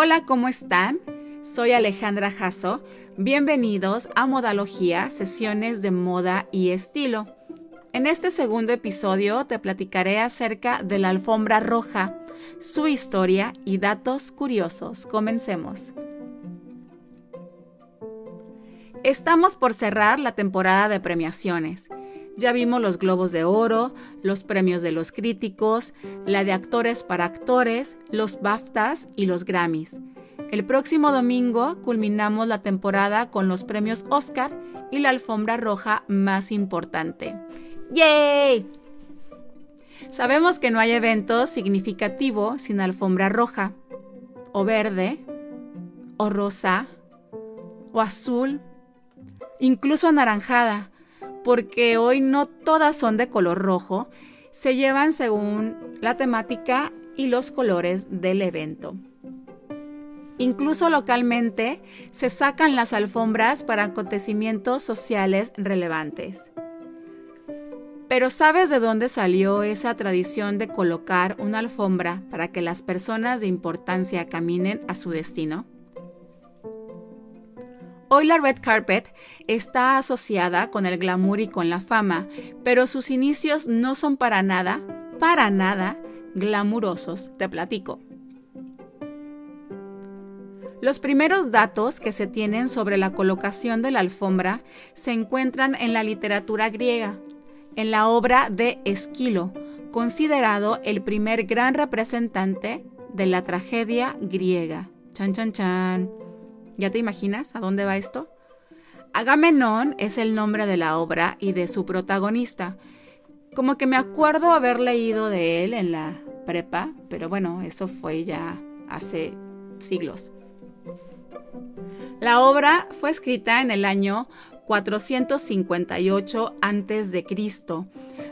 Hola, ¿cómo están? Soy Alejandra Jasso. Bienvenidos a Modalogía, sesiones de moda y estilo. En este segundo episodio te platicaré acerca de la alfombra roja, su historia y datos curiosos. Comencemos. Estamos por cerrar la temporada de premiaciones. Ya vimos los Globos de Oro, los premios de los críticos, la de actores para actores, los BAFTAs y los Grammys. El próximo domingo culminamos la temporada con los premios Oscar y la alfombra roja más importante. ¡Yay! Sabemos que no hay evento significativo sin alfombra roja, o verde, o rosa, o azul, incluso anaranjada, porque hoy no todas son de color rojo, se llevan según la temática y los colores del evento. Incluso localmente se sacan las alfombras para acontecimientos sociales relevantes. Pero ¿sabes de dónde salió esa tradición de colocar una alfombra para que las personas de importancia caminen a su destino? Hoy la red carpet está asociada con el glamour y con la fama, pero sus inicios no son para nada, para nada glamurosos, te platico. Los primeros datos que se tienen sobre la colocación de la alfombra se encuentran en la literatura griega, en la obra de Esquilo, considerado el primer gran representante de la tragedia griega. Chan, chan, chan. ¿Ya te imaginas a dónde va esto? Agamenón es el nombre de la obra y de su protagonista. Como que me acuerdo haber leído de él en la prepa, pero bueno, eso fue ya hace siglos. La obra fue escrita en el año 458 a.C.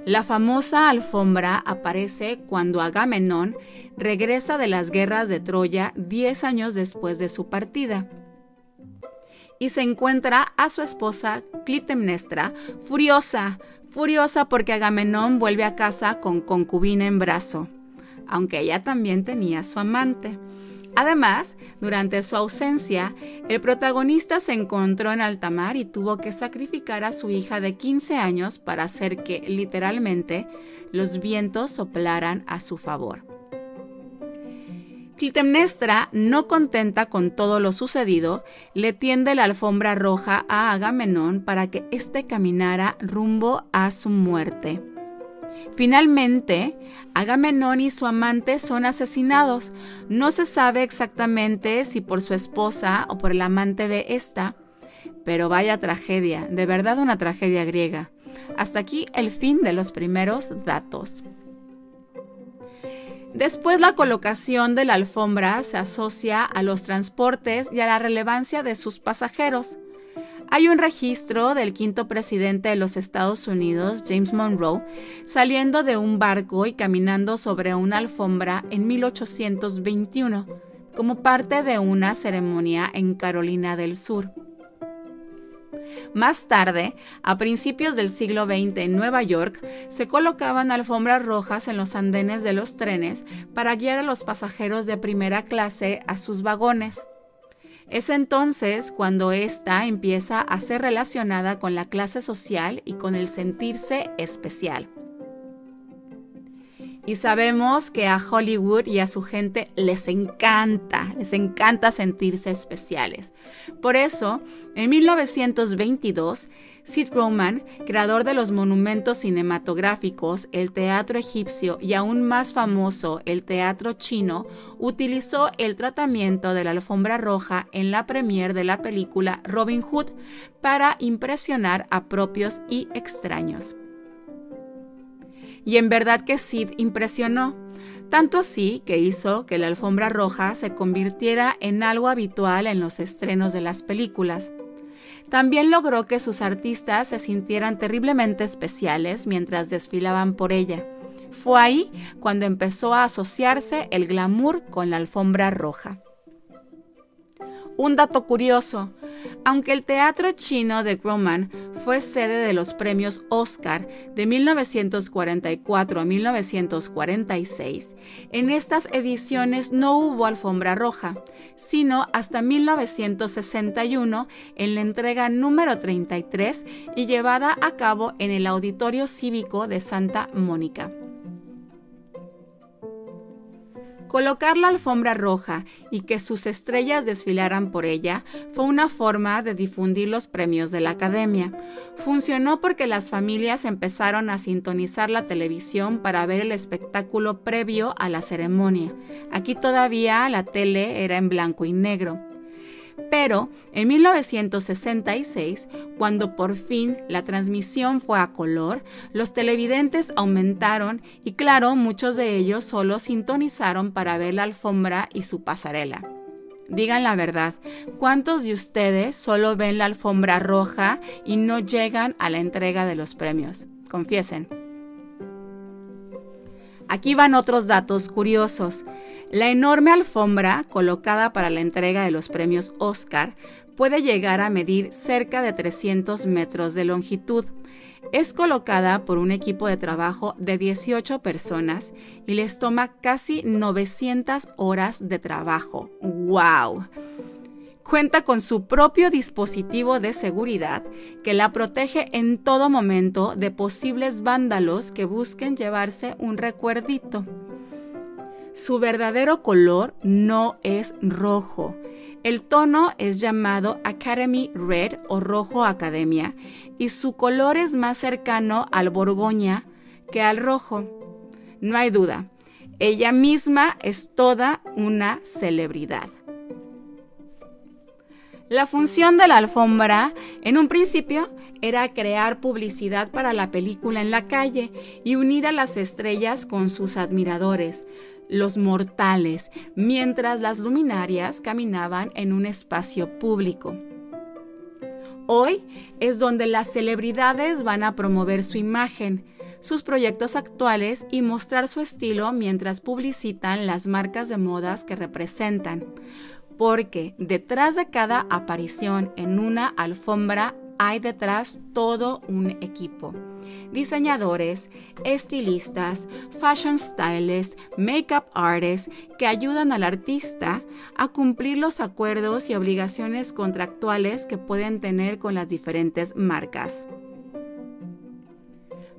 La famosa alfombra aparece cuando Agamenón regresa de las guerras de Troya 10 años después de su partida y se encuentra a su esposa Clitemnestra furiosa, furiosa porque Agamenón vuelve a casa con concubina en brazo, aunque ella también tenía su amante. Además, durante su ausencia, el protagonista se encontró en alta mar y tuvo que sacrificar a su hija de 15 años para hacer que, literalmente, los vientos soplaran a su favor. Clitemnestra, no contenta con todo lo sucedido, le tiende la alfombra roja a Agamenón para que éste caminara rumbo a su muerte. Finalmente, Agamenón y su amante son asesinados. No se sabe exactamente si por su esposa o por el amante de esta, pero vaya tragedia, de verdad una tragedia griega. Hasta aquí el fin de los primeros datos. Después la colocación de la alfombra se asocia a los transportes y a la relevancia de sus pasajeros. Hay un registro del quinto presidente de los Estados Unidos, James Monroe, saliendo de un barco y caminando sobre una alfombra en 1821, como parte de una ceremonia en Carolina del Sur. Más tarde, a principios del siglo XX en Nueva York, se colocaban alfombras rojas en los andenes de los trenes para guiar a los pasajeros de primera clase a sus vagones. Es entonces cuando ésta empieza a ser relacionada con la clase social y con el sentirse especial. Y sabemos que a Hollywood y a su gente les encanta, les encanta sentirse especiales. Por eso, en 1922, Sid Roman, creador de los monumentos cinematográficos, el teatro egipcio y aún más famoso, el teatro chino, utilizó el tratamiento de la alfombra roja en la premier de la película Robin Hood para impresionar a propios y extraños. Y en verdad que Sid impresionó, tanto así que hizo que la alfombra roja se convirtiera en algo habitual en los estrenos de las películas. También logró que sus artistas se sintieran terriblemente especiales mientras desfilaban por ella. Fue ahí cuando empezó a asociarse el glamour con la alfombra roja. Un dato curioso, Aunque el teatro chino de Grumman fue sede de los premios Oscar de 1944 a 1946, en estas ediciones no hubo alfombra roja, sino hasta 1961 en la entrega número 33 y llevada a cabo en el Auditorio Cívico de Santa Mónica. Colocar la alfombra roja y que sus estrellas desfilaran por ella fue una forma de difundir los premios de la Academia. Funcionó porque las familias empezaron a sintonizar la televisión para ver el espectáculo previo a la ceremonia. Aquí todavía la tele era en blanco y negro. Pero en 1966, cuando por fin la transmisión fue a color, los televidentes aumentaron y claro, muchos de ellos solo sintonizaron para ver la alfombra y su pasarela. Digan la verdad, ¿cuántos de ustedes solo ven la alfombra roja y no llegan a la entrega de los premios? Confiesen. Aquí van otros datos curiosos. La enorme alfombra colocada para la entrega de los premios Oscar puede llegar a medir cerca de 300 metros de longitud. Es colocada por un equipo de trabajo de 18 personas y les toma casi 900 horas de trabajo. ¡Wow! Cuenta con su propio dispositivo de seguridad que la protege en todo momento de posibles vándalos que busquen llevarse un recuerdito. Su verdadero color no es rojo. El tono es llamado Academy Red o rojo academia y su color es más cercano al borgoña que al rojo. No hay duda, ella misma es toda una celebridad. La función de la alfombra, en un principio, era crear publicidad para la película en la calle y unir a las estrellas con sus admiradores, los mortales, mientras las luminarias caminaban en un espacio público. Hoy es donde las celebridades van a promover su imagen, sus proyectos actuales y mostrar su estilo mientras publicitan las marcas de modas que representan. Porque detrás de cada aparición en una alfombra hay detrás todo un equipo. Diseñadores, estilistas, fashion stylists, makeup artists que ayudan al artista a cumplir los acuerdos y obligaciones contractuales que pueden tener con las diferentes marcas.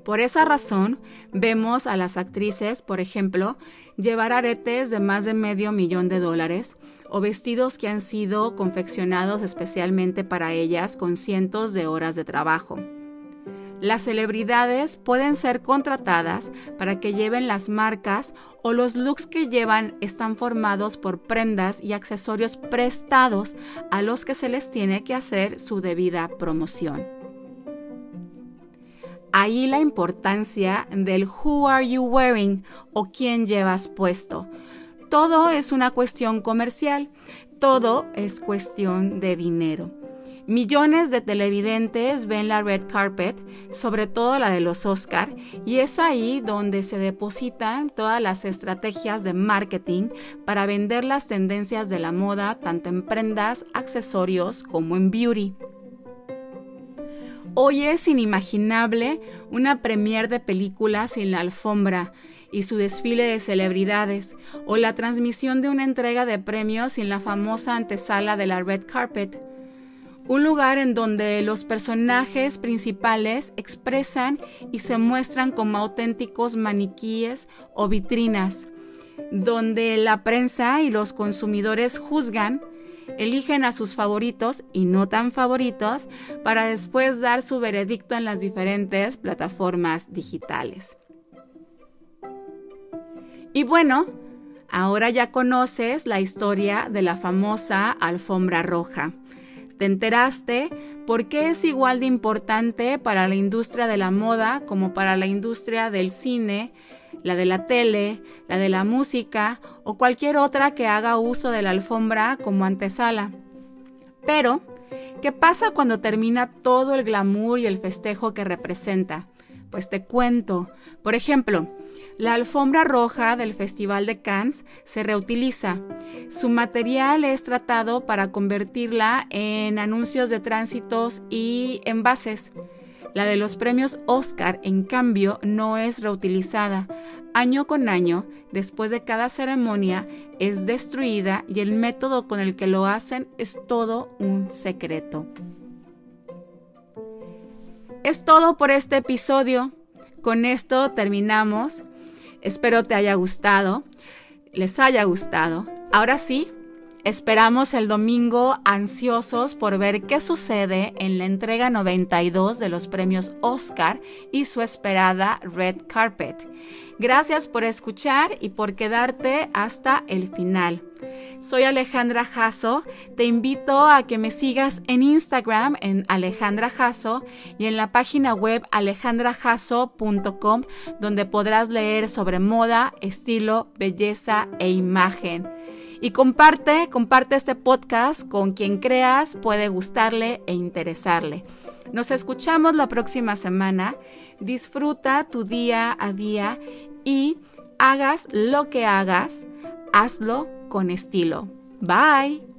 Por esa razón, vemos a las actrices, por ejemplo, llevar aretes de más de medio millón de dólares o vestidos que han sido confeccionados especialmente para ellas con cientos de horas de trabajo. Las celebridades pueden ser contratadas para que lleven las marcas o los looks que llevan están formados por prendas y accesorios prestados a los que se les tiene que hacer su debida promoción. Ahí la importancia del who are you wearing o quién llevas puesto, todo es una cuestión comercial, todo es cuestión de dinero. Millones de televidentes ven la red carpet, sobre todo la de los Oscar, y es ahí donde se depositan todas las estrategias de marketing para vender las tendencias de la moda, tanto en prendas, accesorios como en beauty. Hoy es inimaginable una premier de películas sin la alfombra, y su desfile de celebridades, o la transmisión de una entrega de premios en la famosa antesala de la Red Carpet, un lugar en donde los personajes principales expresan y se muestran como auténticos maniquíes o vitrinas, donde la prensa y los consumidores juzgan, eligen a sus favoritos y no tan favoritos para después dar su veredicto en las diferentes plataformas digitales. Y bueno, ahora ya conoces la historia de la famosa alfombra roja. ¿Te enteraste por qué es igual de importante para la industria de la moda como para la industria del cine, la de la tele, la de la música o cualquier otra que haga uso de la alfombra como antesala? Pero, ¿qué pasa cuando termina todo el glamour y el festejo que representa? Pues te cuento. Por ejemplo, La alfombra roja del Festival de Cannes se reutiliza. Su material es tratado para convertirla en anuncios de tránsitos y envases. La de los premios Oscar, en cambio, no es reutilizada. Año con año, después de cada ceremonia, es destruida y el método con el que lo hacen es todo un secreto. Es todo por este episodio. Con esto terminamos. Espero te haya gustado, les haya gustado. Ahora sí, esperamos el domingo ansiosos por ver qué sucede en la entrega 92 de los premios Oscar y su esperada Red Carpet. Gracias por escuchar y por quedarte hasta el final. Soy Alejandra Jasso. Te invito a que me sigas en Instagram en Alejandra Jasso y en la página web alejandrajasso.com donde podrás leer sobre moda, estilo, belleza e imagen. Y comparte, comparte este podcast con quien creas puede gustarle e interesarle. Nos escuchamos la próxima semana. Disfruta tu día a día y hagas lo que hagas, hazlo con estilo. Bye.